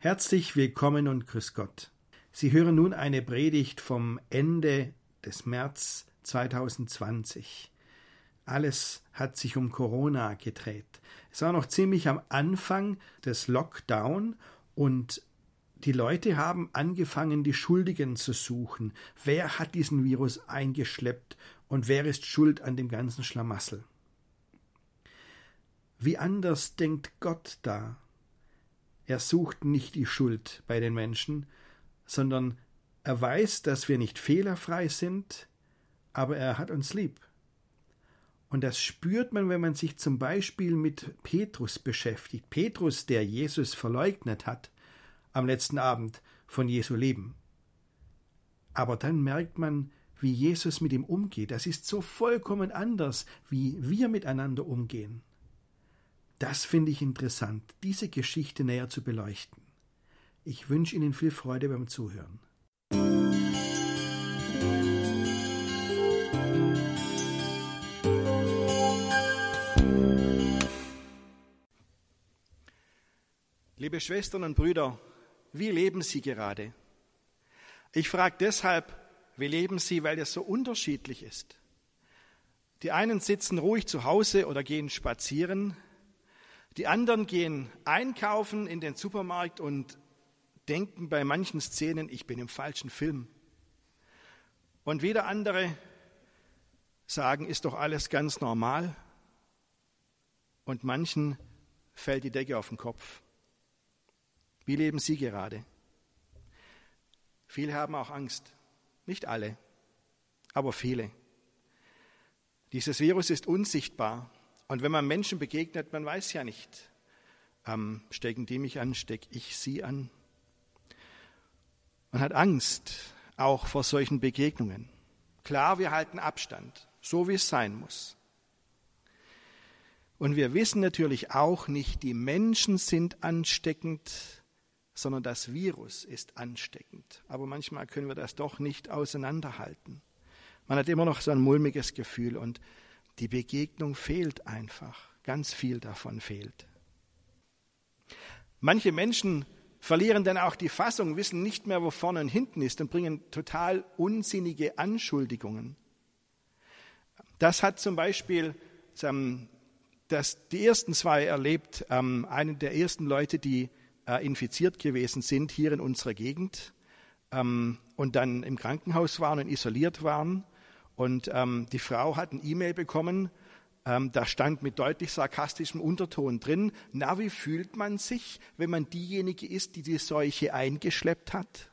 Herzlich willkommen und grüß Gott. Sie hören nun eine Predigt vom Ende des März 2020. Alles hat sich um Corona gedreht. Es war noch ziemlich am Anfang des Lockdown und die Leute haben angefangen, die Schuldigen zu suchen. Wer hat diesen Virus eingeschleppt und wer ist schuld an dem ganzen Schlamassel? Wie anders denkt Gott da? Er sucht nicht die Schuld bei den Menschen, sondern er weiß, dass wir nicht fehlerfrei sind, aber er hat uns lieb. Und das spürt man, wenn man sich zum Beispiel mit Petrus beschäftigt. Petrus, der Jesus verleugnet hat am letzten Abend von Jesu Leben. Aber dann merkt man, wie Jesus mit ihm umgeht. Das ist so vollkommen anders, wie wir miteinander umgehen. Das finde ich interessant, diese Geschichte näher zu beleuchten. Ich wünsche Ihnen viel Freude beim Zuhören. Liebe Schwestern und Brüder, wie leben Sie gerade? Ich frage deshalb, wie leben Sie, weil es so unterschiedlich ist. Die einen sitzen ruhig zu Hause oder gehen spazieren, die anderen gehen einkaufen in den Supermarkt und denken bei manchen Szenen, ich bin im falschen Film. Und wieder andere sagen, ist doch alles ganz normal. Und manchen fällt die Decke auf den Kopf. Wie leben Sie gerade? Viele haben auch Angst. Nicht alle, aber viele. Dieses Virus ist unsichtbar. Und wenn man Menschen begegnet, man weiß ja nicht, ähm, stecken die mich an, stecke ich sie an. Man hat Angst auch vor solchen Begegnungen. Klar, wir halten Abstand, so wie es sein muss. Und wir wissen natürlich auch nicht, die Menschen sind ansteckend, sondern das Virus ist ansteckend. Aber manchmal können wir das doch nicht auseinanderhalten. Man hat immer noch so ein mulmiges Gefühl und die Begegnung fehlt einfach. Ganz viel davon fehlt. Manche Menschen verlieren dann auch die Fassung, wissen nicht mehr, wo vorne und hinten ist und bringen total unsinnige Anschuldigungen. Das hat zum Beispiel das, die ersten zwei erlebt, ähm, einen der ersten Leute, die äh, infiziert gewesen sind hier in unserer Gegend ähm, und dann im Krankenhaus waren und isoliert waren. Und ähm, die Frau hat ein E-Mail bekommen, ähm, da stand mit deutlich sarkastischem Unterton drin, na, wie fühlt man sich, wenn man diejenige ist, die die Seuche eingeschleppt hat?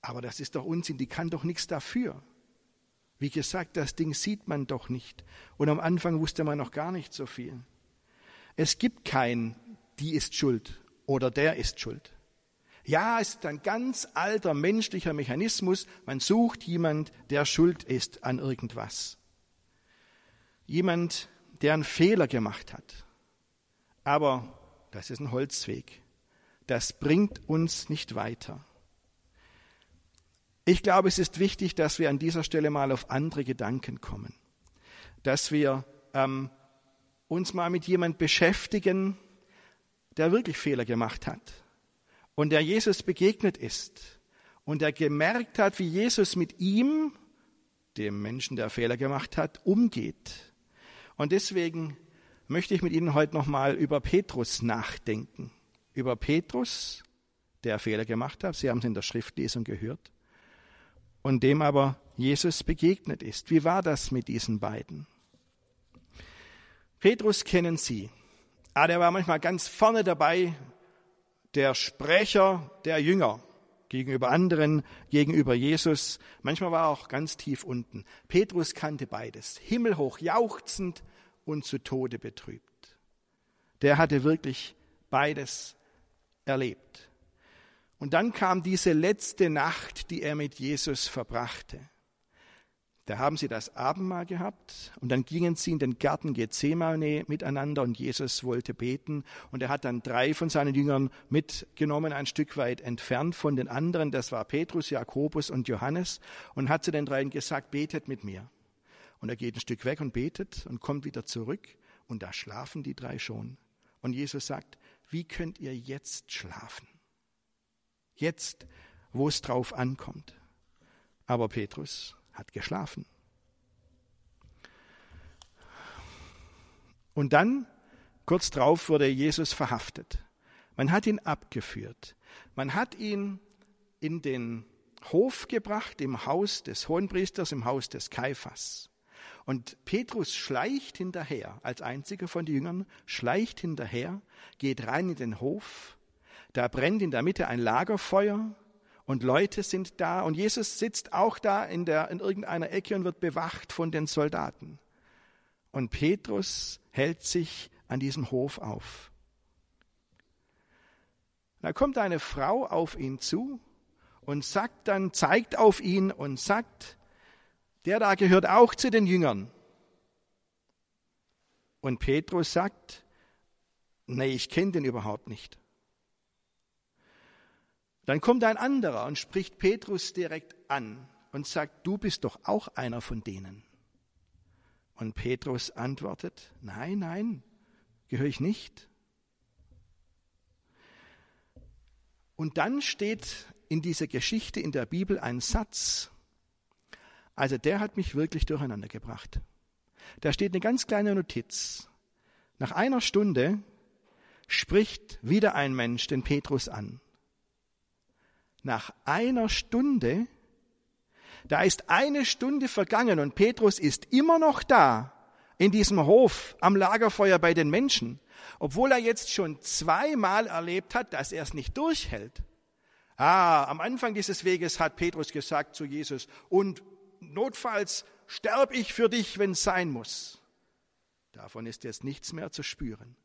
Aber das ist doch Unsinn, die kann doch nichts dafür. Wie gesagt, das Ding sieht man doch nicht. Und am Anfang wusste man noch gar nicht so viel. Es gibt kein, die ist schuld oder der ist schuld. Ja, es ist ein ganz alter menschlicher Mechanismus. Man sucht jemand, der schuld ist an irgendwas. Jemand, der einen Fehler gemacht hat. Aber das ist ein Holzweg. Das bringt uns nicht weiter. Ich glaube, es ist wichtig, dass wir an dieser Stelle mal auf andere Gedanken kommen. Dass wir ähm, uns mal mit jemand beschäftigen, der wirklich Fehler gemacht hat und der Jesus begegnet ist und der gemerkt hat, wie Jesus mit ihm, dem Menschen, der Fehler gemacht hat, umgeht. Und deswegen möchte ich mit Ihnen heute nochmal über Petrus nachdenken. Über Petrus, der Fehler gemacht hat, Sie haben es in der Schriftlesung gehört, und dem aber Jesus begegnet ist. Wie war das mit diesen beiden? Petrus kennen Sie. Ah, der war manchmal ganz vorne dabei, der Sprecher der Jünger gegenüber anderen, gegenüber Jesus. Manchmal war er auch ganz tief unten. Petrus kannte beides, himmelhoch jauchzend und zu Tode betrübt. Der hatte wirklich beides erlebt. Und dann kam diese letzte Nacht, die er mit Jesus verbrachte. Da haben sie das Abendmahl gehabt und dann gingen sie in den Garten Gethsemane miteinander und Jesus wollte beten und er hat dann drei von seinen Jüngern mitgenommen, ein Stück weit entfernt von den anderen. Das war Petrus, Jakobus und Johannes und hat zu den dreien gesagt, betet mit mir. Und er geht ein Stück weg und betet und kommt wieder zurück und da schlafen die drei schon. Und Jesus sagt, wie könnt ihr jetzt schlafen? Jetzt, wo es drauf ankommt. Aber Petrus hat geschlafen. Und dann, kurz darauf, wurde Jesus verhaftet. Man hat ihn abgeführt. Man hat ihn in den Hof gebracht, im Haus des Hohenpriesters, im Haus des Kaiphas. Und Petrus schleicht hinterher, als einziger von den Jüngern, schleicht hinterher, geht rein in den Hof. Da brennt in der Mitte ein Lagerfeuer und Leute sind da und Jesus sitzt auch da in, der, in irgendeiner Ecke und wird bewacht von den Soldaten. Und Petrus hält sich an diesem Hof auf. Da kommt eine Frau auf ihn zu und sagt dann, zeigt auf ihn und sagt, der da gehört auch zu den Jüngern. Und Petrus sagt, nee, ich kenne den überhaupt nicht. Dann kommt ein anderer und spricht Petrus direkt an und sagt, du bist doch auch einer von denen. Und Petrus antwortet, nein, nein, gehöre ich nicht. Und dann steht in dieser Geschichte in der Bibel ein Satz, also der hat mich wirklich durcheinander gebracht. Da steht eine ganz kleine Notiz. Nach einer Stunde spricht wieder ein Mensch den Petrus an. Nach einer Stunde, da ist eine Stunde vergangen und Petrus ist immer noch da in diesem Hof am Lagerfeuer bei den Menschen, obwohl er jetzt schon zweimal erlebt hat, dass er es nicht durchhält. Ah, am Anfang dieses Weges hat Petrus gesagt zu Jesus, und notfalls sterb ich für dich, wenn es sein muss. Davon ist jetzt nichts mehr zu spüren.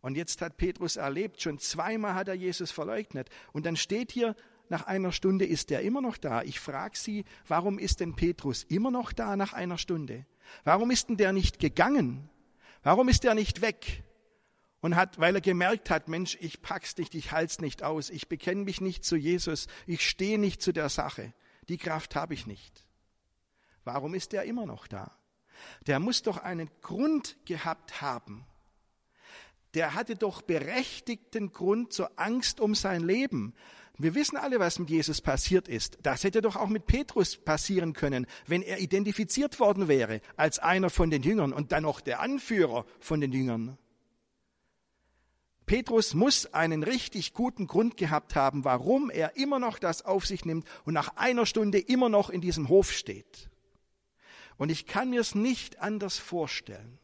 Und jetzt hat Petrus erlebt, schon zweimal hat er Jesus verleugnet. Und dann steht hier, nach einer Stunde ist er immer noch da. Ich frage Sie, warum ist denn Petrus immer noch da nach einer Stunde? Warum ist denn der nicht gegangen? Warum ist er nicht weg? Und hat, weil er gemerkt hat, Mensch, ich pack's nicht, ich halt's nicht aus, ich bekenne mich nicht zu Jesus, ich stehe nicht zu der Sache. Die Kraft habe ich nicht. Warum ist er immer noch da? Der muss doch einen Grund gehabt haben. Der hatte doch berechtigten Grund zur Angst um sein Leben. Wir wissen alle, was mit Jesus passiert ist. Das hätte doch auch mit Petrus passieren können, wenn er identifiziert worden wäre als einer von den Jüngern und dann noch der Anführer von den Jüngern. Petrus muss einen richtig guten Grund gehabt haben, warum er immer noch das auf sich nimmt und nach einer Stunde immer noch in diesem Hof steht. Und ich kann mir es nicht anders vorstellen,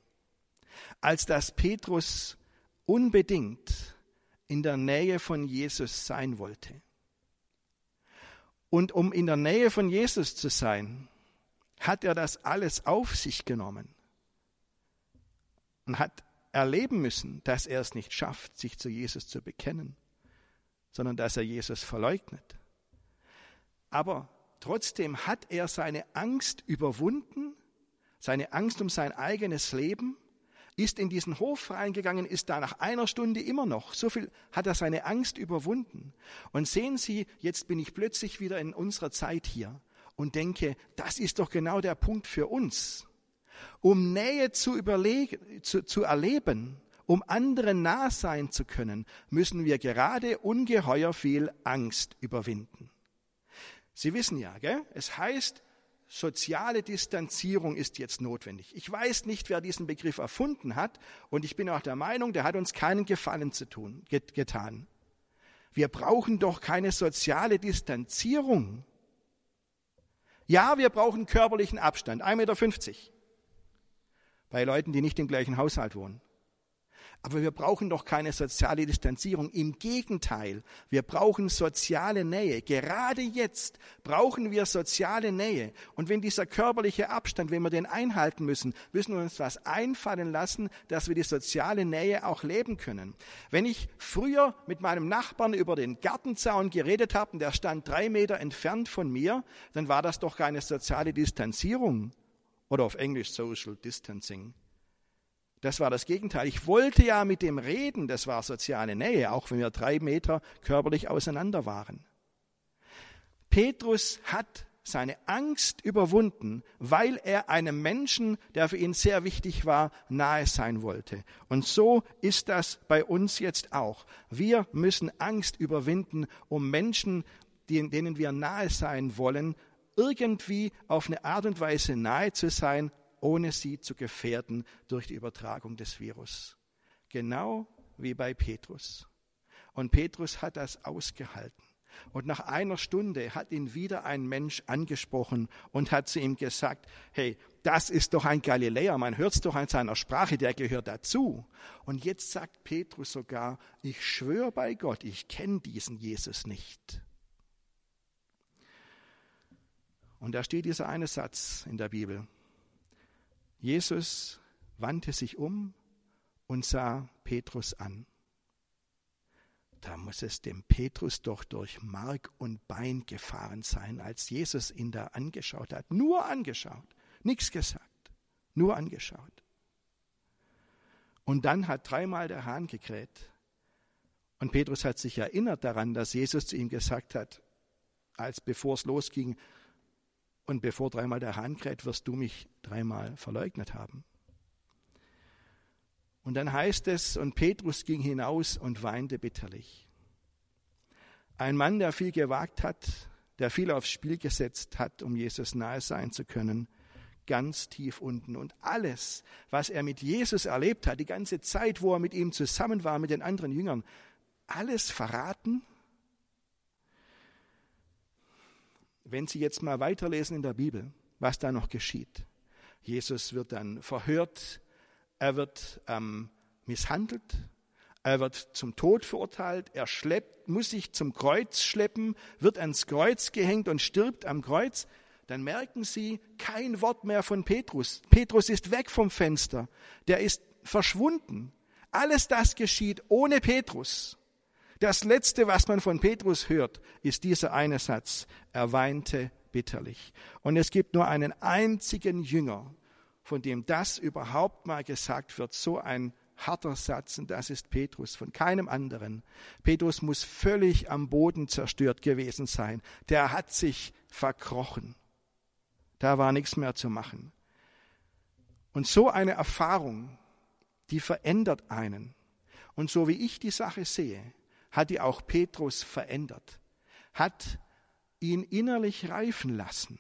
als dass Petrus unbedingt in der Nähe von Jesus sein wollte. Und um in der Nähe von Jesus zu sein, hat er das alles auf sich genommen und hat erleben müssen, dass er es nicht schafft, sich zu Jesus zu bekennen, sondern dass er Jesus verleugnet. Aber Trotzdem hat er seine Angst überwunden, seine Angst um sein eigenes Leben, ist in diesen Hof reingegangen, ist da nach einer Stunde immer noch. So viel hat er seine Angst überwunden. Und sehen Sie, jetzt bin ich plötzlich wieder in unserer Zeit hier und denke, das ist doch genau der Punkt für uns. Um Nähe zu, überlegen, zu, zu erleben, um anderen nah sein zu können, müssen wir gerade ungeheuer viel Angst überwinden. Sie wissen ja, gell? es heißt, soziale Distanzierung ist jetzt notwendig. Ich weiß nicht, wer diesen Begriff erfunden hat und ich bin auch der Meinung, der hat uns keinen Gefallen zu tun, get, getan. Wir brauchen doch keine soziale Distanzierung. Ja, wir brauchen körperlichen Abstand, 1,50 Meter. Bei Leuten, die nicht im gleichen Haushalt wohnen. Aber wir brauchen doch keine soziale Distanzierung. Im Gegenteil, wir brauchen soziale Nähe. Gerade jetzt brauchen wir soziale Nähe. Und wenn dieser körperliche Abstand, wenn wir den einhalten müssen, müssen wir uns was einfallen lassen, dass wir die soziale Nähe auch leben können. Wenn ich früher mit meinem Nachbarn über den Gartenzaun geredet habe und der stand drei Meter entfernt von mir, dann war das doch keine soziale Distanzierung. Oder auf Englisch Social Distancing. Das war das Gegenteil. Ich wollte ja mit dem reden, das war soziale Nähe, auch wenn wir drei Meter körperlich auseinander waren. Petrus hat seine Angst überwunden, weil er einem Menschen, der für ihn sehr wichtig war, nahe sein wollte. Und so ist das bei uns jetzt auch. Wir müssen Angst überwinden, um Menschen, denen wir nahe sein wollen, irgendwie auf eine Art und Weise nahe zu sein, ohne sie zu gefährden durch die Übertragung des Virus. Genau wie bei Petrus. Und Petrus hat das ausgehalten. Und nach einer Stunde hat ihn wieder ein Mensch angesprochen und hat zu ihm gesagt, hey, das ist doch ein Galiläer, man hört es doch an seiner Sprache, der gehört dazu. Und jetzt sagt Petrus sogar, ich schwöre bei Gott, ich kenne diesen Jesus nicht. Und da steht dieser eine Satz in der Bibel. Jesus wandte sich um und sah Petrus an da muss es dem Petrus doch durch Mark und Bein gefahren sein, als Jesus ihn da angeschaut hat. Nur angeschaut, nichts gesagt, nur angeschaut. Und dann hat dreimal der Hahn gekräht. Und Petrus hat sich erinnert daran, dass Jesus zu ihm gesagt hat, als bevor es losging, und bevor dreimal der Hahn kräht, wirst du mich dreimal verleugnet haben. Und dann heißt es, und Petrus ging hinaus und weinte bitterlich. Ein Mann, der viel gewagt hat, der viel aufs Spiel gesetzt hat, um Jesus nahe sein zu können, ganz tief unten. Und alles, was er mit Jesus erlebt hat, die ganze Zeit, wo er mit ihm zusammen war, mit den anderen Jüngern, alles verraten? Wenn Sie jetzt mal weiterlesen in der Bibel, was da noch geschieht. Jesus wird dann verhört er wird ähm, misshandelt, er wird zum Tod verurteilt, er schleppt, muss sich zum Kreuz schleppen, wird ans Kreuz gehängt und stirbt am Kreuz. Dann merken sie kein Wort mehr von Petrus. Petrus ist weg vom Fenster, der ist verschwunden. Alles das geschieht ohne Petrus. Das Letzte, was man von Petrus hört, ist dieser eine Satz. Er weinte bitterlich. Und es gibt nur einen einzigen Jünger, von dem das überhaupt mal gesagt wird, so ein harter Satz, und das ist Petrus, von keinem anderen. Petrus muss völlig am Boden zerstört gewesen sein. Der hat sich verkrochen. Da war nichts mehr zu machen. Und so eine Erfahrung, die verändert einen. Und so wie ich die Sache sehe, hat die auch Petrus verändert, hat ihn innerlich reifen lassen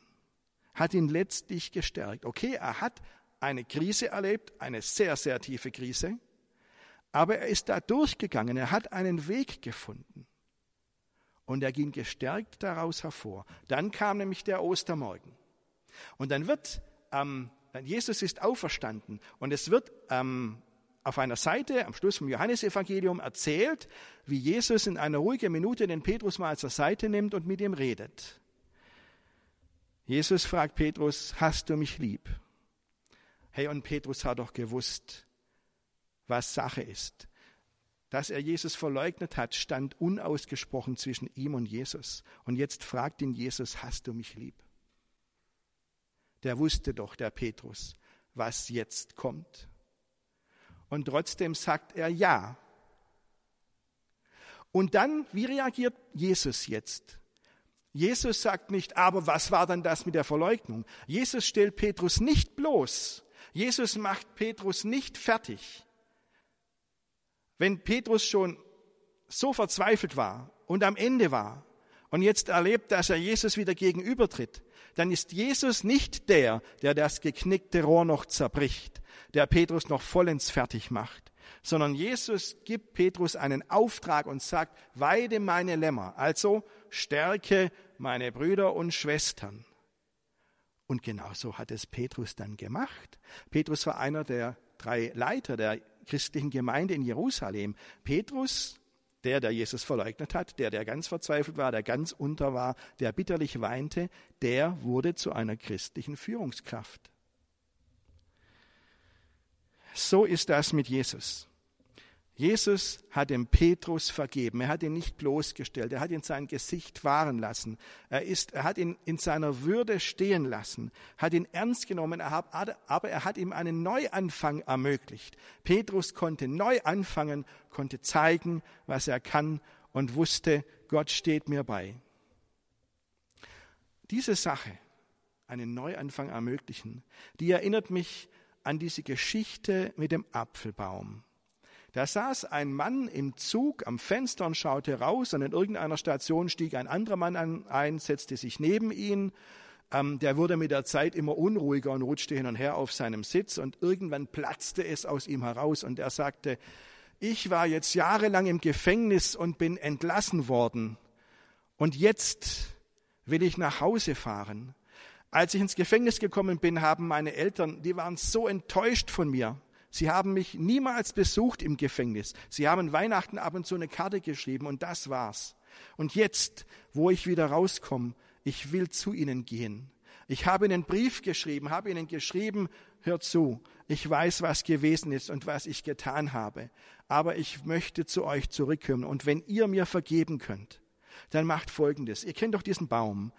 hat ihn letztlich gestärkt. Okay, er hat eine Krise erlebt, eine sehr, sehr tiefe Krise, aber er ist da durchgegangen, er hat einen Weg gefunden. Und er ging gestärkt daraus hervor. Dann kam nämlich der Ostermorgen. Und dann wird, ähm, Jesus ist auferstanden und es wird ähm, auf einer Seite am Schluss vom Johannesevangelium erzählt, wie Jesus in einer ruhigen Minute den Petrus mal zur Seite nimmt und mit ihm redet. Jesus fragt Petrus, hast du mich lieb? Hey, und Petrus hat doch gewusst, was Sache ist. Dass er Jesus verleugnet hat, stand unausgesprochen zwischen ihm und Jesus. Und jetzt fragt ihn Jesus, hast du mich lieb? Der wusste doch, der Petrus, was jetzt kommt. Und trotzdem sagt er ja. Und dann, wie reagiert Jesus jetzt? Jesus sagt nicht, aber was war dann das mit der Verleugnung? Jesus stellt Petrus nicht bloß. Jesus macht Petrus nicht fertig. Wenn Petrus schon so verzweifelt war und am Ende war und jetzt erlebt, dass er Jesus wieder gegenübertritt, dann ist Jesus nicht der, der das geknickte Rohr noch zerbricht, der Petrus noch vollends fertig macht, sondern Jesus gibt Petrus einen Auftrag und sagt, weide meine Lämmer, also stärke meine Brüder und Schwestern. Und genauso hat es Petrus dann gemacht. Petrus war einer der drei Leiter der christlichen Gemeinde in Jerusalem. Petrus, der, der Jesus verleugnet hat, der, der ganz verzweifelt war, der ganz unter war, der bitterlich weinte, der wurde zu einer christlichen Führungskraft. So ist das mit Jesus. Jesus hat dem Petrus vergeben. Er hat ihn nicht bloßgestellt. Er hat ihn sein Gesicht wahren lassen. Er, ist, er hat ihn in seiner Würde stehen lassen, hat ihn ernst genommen, aber er hat ihm einen Neuanfang ermöglicht. Petrus konnte neu anfangen, konnte zeigen, was er kann und wusste, Gott steht mir bei. Diese Sache, einen Neuanfang ermöglichen, die erinnert mich an diese Geschichte mit dem Apfelbaum. Da saß ein Mann im Zug am Fenster und schaute raus und in irgendeiner Station stieg ein anderer Mann ein, setzte sich neben ihn. Ähm, der wurde mit der Zeit immer unruhiger und rutschte hin und her auf seinem Sitz und irgendwann platzte es aus ihm heraus und er sagte, ich war jetzt jahrelang im Gefängnis und bin entlassen worden und jetzt will ich nach Hause fahren. Als ich ins Gefängnis gekommen bin, haben meine Eltern, die waren so enttäuscht von mir. Sie haben mich niemals besucht im Gefängnis. Sie haben Weihnachten ab und zu eine Karte geschrieben und das war's. Und jetzt, wo ich wieder rauskomme, ich will zu ihnen gehen. Ich habe ihnen einen Brief geschrieben, habe ihnen geschrieben, hör zu, ich weiß, was gewesen ist und was ich getan habe, aber ich möchte zu euch zurückkommen. Und wenn ihr mir vergeben könnt, dann macht Folgendes. Ihr kennt doch diesen Baum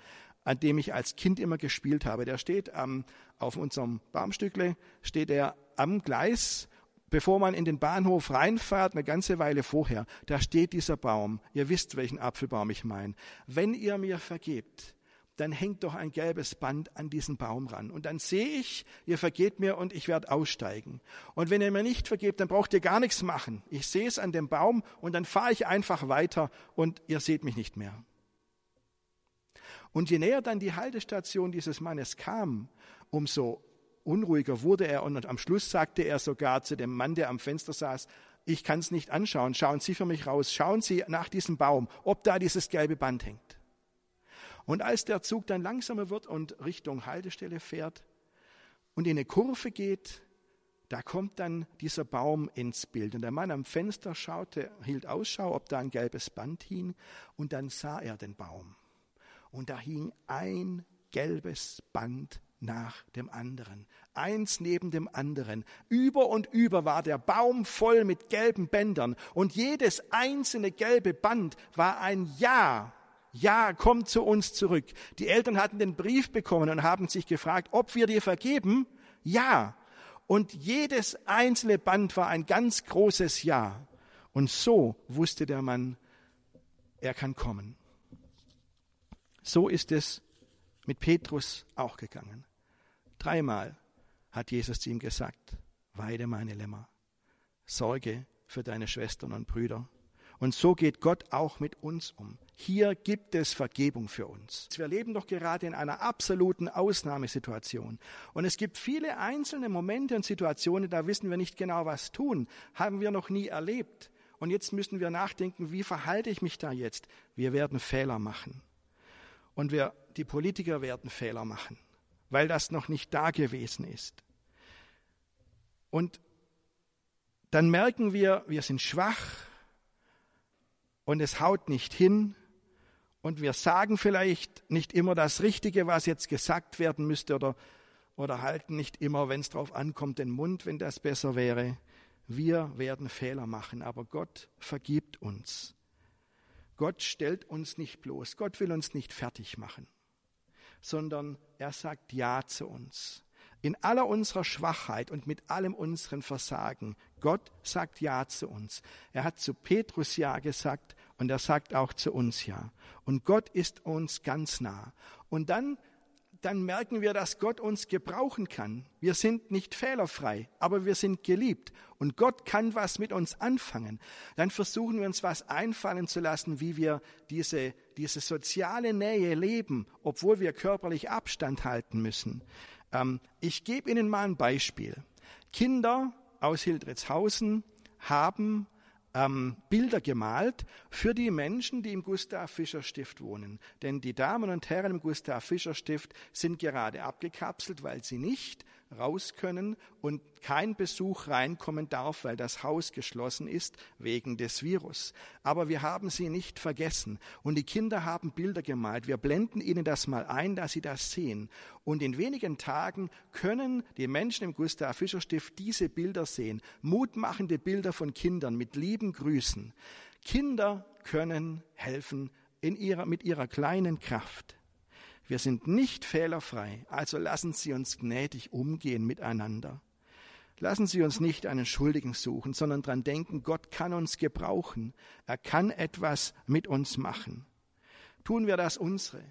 an dem ich als Kind immer gespielt habe. Der steht ähm, auf unserem Baumstückle, steht er am Gleis, bevor man in den Bahnhof reinfährt, eine ganze Weile vorher. Da steht dieser Baum. Ihr wisst, welchen Apfelbaum ich meine. Wenn ihr mir vergebt, dann hängt doch ein gelbes Band an diesen Baum ran. Und dann sehe ich, ihr vergeht mir und ich werde aussteigen. Und wenn ihr mir nicht vergebt, dann braucht ihr gar nichts machen. Ich sehe es an dem Baum und dann fahre ich einfach weiter und ihr seht mich nicht mehr. Und je näher dann die Haltestation dieses Mannes kam, umso unruhiger wurde er und am Schluss sagte er sogar zu dem Mann, der am Fenster saß, ich kann es nicht anschauen, schauen Sie für mich raus, schauen Sie nach diesem Baum, ob da dieses gelbe Band hängt. Und als der Zug dann langsamer wird und Richtung Haltestelle fährt und in eine Kurve geht, da kommt dann dieser Baum ins Bild. Und der Mann am Fenster schaute, hielt Ausschau, ob da ein gelbes Band hing, und dann sah er den Baum und da hing ein gelbes Band nach dem anderen, eins neben dem anderen. Über und über war der Baum voll mit gelben Bändern und jedes einzelne gelbe Band war ein Ja. Ja, komm zu uns zurück. Die Eltern hatten den Brief bekommen und haben sich gefragt, ob wir dir vergeben? Ja. Und jedes einzelne Band war ein ganz großes Ja. Und so wusste der Mann, er kann kommen. So ist es mit Petrus auch gegangen. Dreimal hat Jesus zu ihm gesagt, weide meine Lämmer, sorge für deine Schwestern und Brüder. Und so geht Gott auch mit uns um. Hier gibt es Vergebung für uns. Wir leben doch gerade in einer absoluten Ausnahmesituation. Und es gibt viele einzelne Momente und Situationen, da wissen wir nicht genau, was tun. Haben wir noch nie erlebt. Und jetzt müssen wir nachdenken, wie verhalte ich mich da jetzt? Wir werden Fehler machen. Und wir, die Politiker werden Fehler machen, weil das noch nicht da gewesen ist. Und dann merken wir, wir sind schwach und es haut nicht hin und wir sagen vielleicht nicht immer das Richtige, was jetzt gesagt werden müsste oder, oder halten nicht immer, wenn es darauf ankommt, den Mund, wenn das besser wäre. Wir werden Fehler machen, aber Gott vergibt uns. Gott stellt uns nicht bloß, Gott will uns nicht fertig machen, sondern er sagt Ja zu uns. In aller unserer Schwachheit und mit allem unseren Versagen, Gott sagt Ja zu uns. Er hat zu Petrus Ja gesagt und er sagt auch zu uns Ja. Und Gott ist uns ganz nah. Und dann dann merken wir, dass Gott uns gebrauchen kann. Wir sind nicht fehlerfrei, aber wir sind geliebt und Gott kann was mit uns anfangen. Dann versuchen wir uns was einfallen zu lassen, wie wir diese, diese soziale Nähe leben, obwohl wir körperlich Abstand halten müssen. Ähm, ich gebe Ihnen mal ein Beispiel. Kinder aus Hildritzhausen haben ähm, Bilder gemalt für die Menschen, die im Gustav Fischer Stift wohnen. Denn die Damen und Herren im Gustav Fischer Stift sind gerade abgekapselt, weil sie nicht raus können und kein Besuch reinkommen darf, weil das Haus geschlossen ist wegen des Virus. Aber wir haben sie nicht vergessen und die Kinder haben Bilder gemalt. Wir blenden ihnen das mal ein, dass sie das sehen. Und in wenigen Tagen können die Menschen im Gustav Fischer Stift diese Bilder sehen. Mutmachende Bilder von Kindern mit lieben Grüßen. Kinder können helfen in ihrer, mit ihrer kleinen Kraft. Wir sind nicht fehlerfrei, also lassen Sie uns gnädig umgehen miteinander. Lassen Sie uns nicht einen Schuldigen suchen, sondern dran denken, Gott kann uns gebrauchen. Er kann etwas mit uns machen. Tun wir das unsere.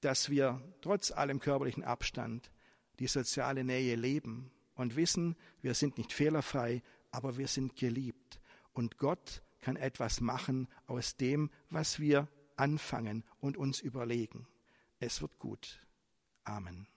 dass wir trotz allem körperlichen Abstand die soziale Nähe leben und wissen, wir sind nicht fehlerfrei, aber wir sind geliebt. Und Gott kann etwas machen aus dem, was wir anfangen und uns überlegen. Es wird gut. Amen.